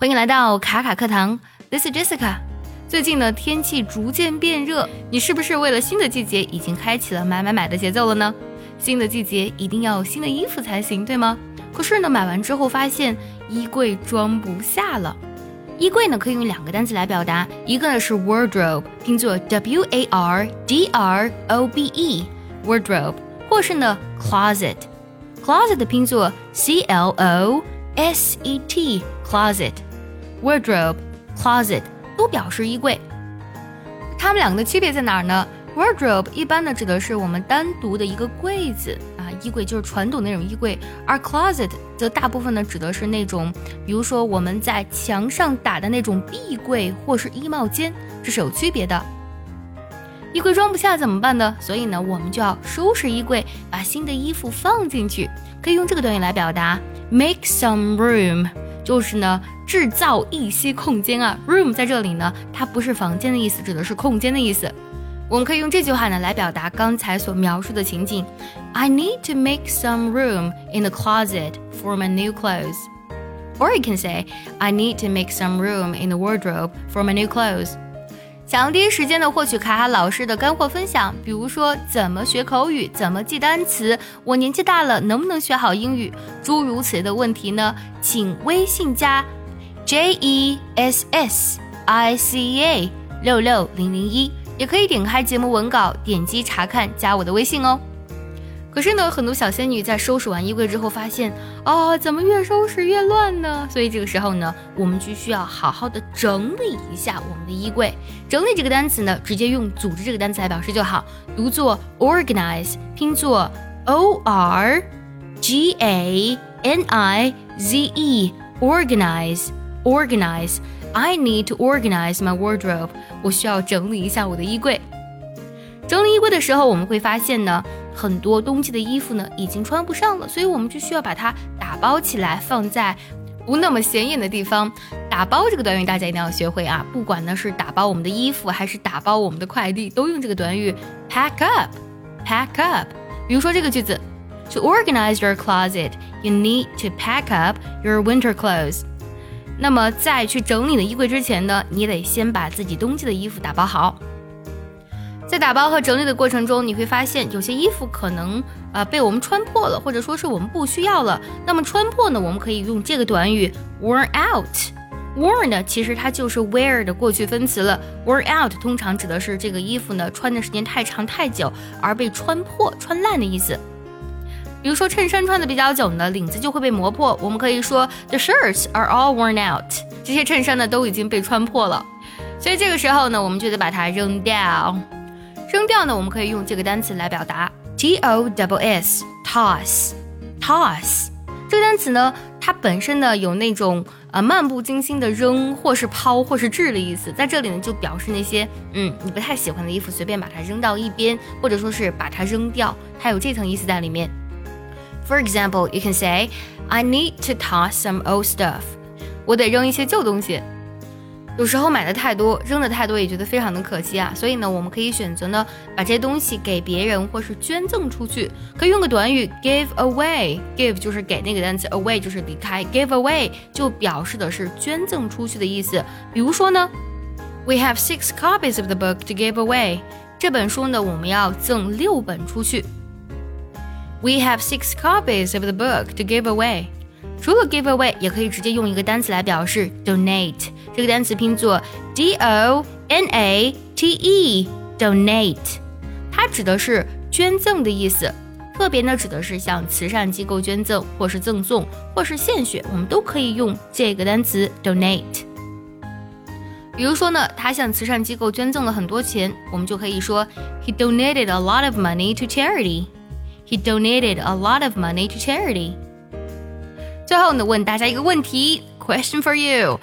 欢迎来到卡卡课堂，This is Jessica。最近呢，天气逐渐变热，你是不是为了新的季节已经开启了买买买的节奏了呢？新的季节一定要有新的衣服才行，对吗？可是呢，买完之后发现衣柜装不下了。衣柜呢，可以用两个单词来表达，一个呢是 wardrobe，拼作 W A R D R O B E，wardrobe，或是呢 closet，closet 拼作 C L O S E T，closet。Wardrobe, closet 都表示衣柜，它们两个的区别在哪儿呢？Wardrobe 一般呢指的是我们单独的一个柜子啊，衣柜就是传统那种衣柜，而 closet 则大部分呢指的是那种，比如说我们在墙上打的那种壁柜或是衣帽间，这是有区别的。衣柜装不下怎么办呢？所以呢，我们就要收拾衣柜，把新的衣服放进去，可以用这个短语来表达：make some room。就是呢，制造一些空间啊。Room 在这里呢，它不是房间的意思，指的是空间的意思。我们可以用这句话呢来表达刚才所描述的情景：I need to make some room in the closet for my new clothes. Or you can say, I need to make some room in the wardrobe for my new clothes. 想要第一时间的获取卡卡老师的干货分享，比如说怎么学口语，怎么记单词，我年纪大了能不能学好英语，诸如此类的问题呢？请微信加 J E S S I C A 六六零零一，也可以点开节目文稿，点击查看，加我的微信哦。可是呢，很多小仙女在收拾完衣柜之后，发现啊，怎么越收拾越乱呢？所以这个时候呢，我们就需要好好的整理一下我们的衣柜。整理这个单词呢，直接用组织这个单词来表示就好，读作 organize，拼作 O R G A N I Z E，organize e，organize，organize。I need to organize my wardrobe。我需要整理一下我的衣柜。整理衣柜的时候，我们会发现呢。很多冬季的衣服呢，已经穿不上了，所以我们就需要把它打包起来，放在不那么显眼的地方。打包这个短语大家一定要学会啊！不管呢是打包我们的衣服，还是打包我们的快递，都用这个短语 pack up，pack up。比如说这个句子：To organize your closet, you need to pack up your winter clothes。那么在去整理的衣柜之前呢，你得先把自己冬季的衣服打包好。在打包和整理的过程中，你会发现有些衣服可能呃被我们穿破了，或者说是我们不需要了。那么穿破呢，我们可以用这个短语 worn out。worn 呢，其实它就是 wear 的过去分词了。worn out 通常指的是这个衣服呢穿的时间太长太久而被穿破、穿烂的意思。比如说衬衫穿的比较久呢，领子就会被磨破，我们可以说 the shirts are all worn out。这些衬衫呢都已经被穿破了，所以这个时候呢，我们就得把它扔掉。扔掉呢，我们可以用这个单词来表达，t o w s toss toss 这个单词呢，它本身呢有那种呃漫不经心的扔或是抛或是掷的意思，在这里呢就表示那些嗯你不太喜欢的衣服，随便把它扔到一边，或者说是把它扔掉，它有这层意思在里面。For example, you can say, I need to toss some old stuff。我得扔一些旧东西。有时候买的太多，扔的太多，也觉得非常的可惜啊。所以呢，我们可以选择呢，把这些东西给别人，或是捐赠出去。可以用个短语 give away，give 就是给那个单词，away 就是离开，give away 就表示的是捐赠出去的意思。比如说呢，We have six copies of the book to give away。这本书呢，我们要赠六本出去。We have six copies of the book to give away。除了 give away，也可以直接用一个单词来表示 donate。这个单词拼作 d o n a t e，donate，它指的是捐赠的意思，特别呢指的是向慈善机构捐赠，或是赠送，或是献血，我们都可以用这个单词 donate。比如说呢，他向慈善机构捐赠了很多钱，我们就可以说 He donated a lot of money to charity. He donated a lot of money to charity. 最后呢，问大家一个问题，question for you。